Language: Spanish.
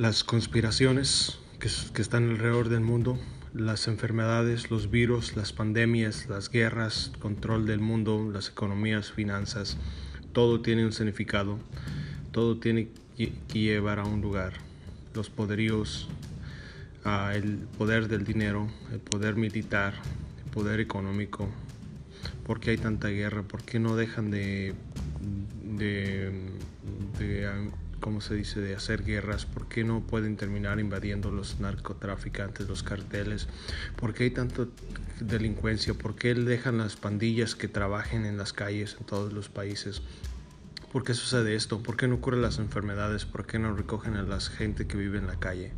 las conspiraciones que, están alrededor del mundo, las enfermedades, los virus, las pandemias, las guerras, control del mundo, las economías, finanzas, todo tiene un significado, todo tiene que llevar a un lugar. Los poderíos, uh, el poder del dinero, el poder militar, el poder económico. ¿Por qué hay tanta guerra? ¿Por qué no dejan de, de, de ¿cómo se dice?, de hacer guerras, ¿por qué no pueden terminar invadiendo los narcotraficantes, los carteles? ¿Por qué hay tanta delincuencia? ¿Por qué dejan las pandillas que trabajen en las calles en todos los países? ¿Por qué sucede esto? ¿Por qué no ocurren las enfermedades? ¿Por qué no recogen a la gente que vive en la calle?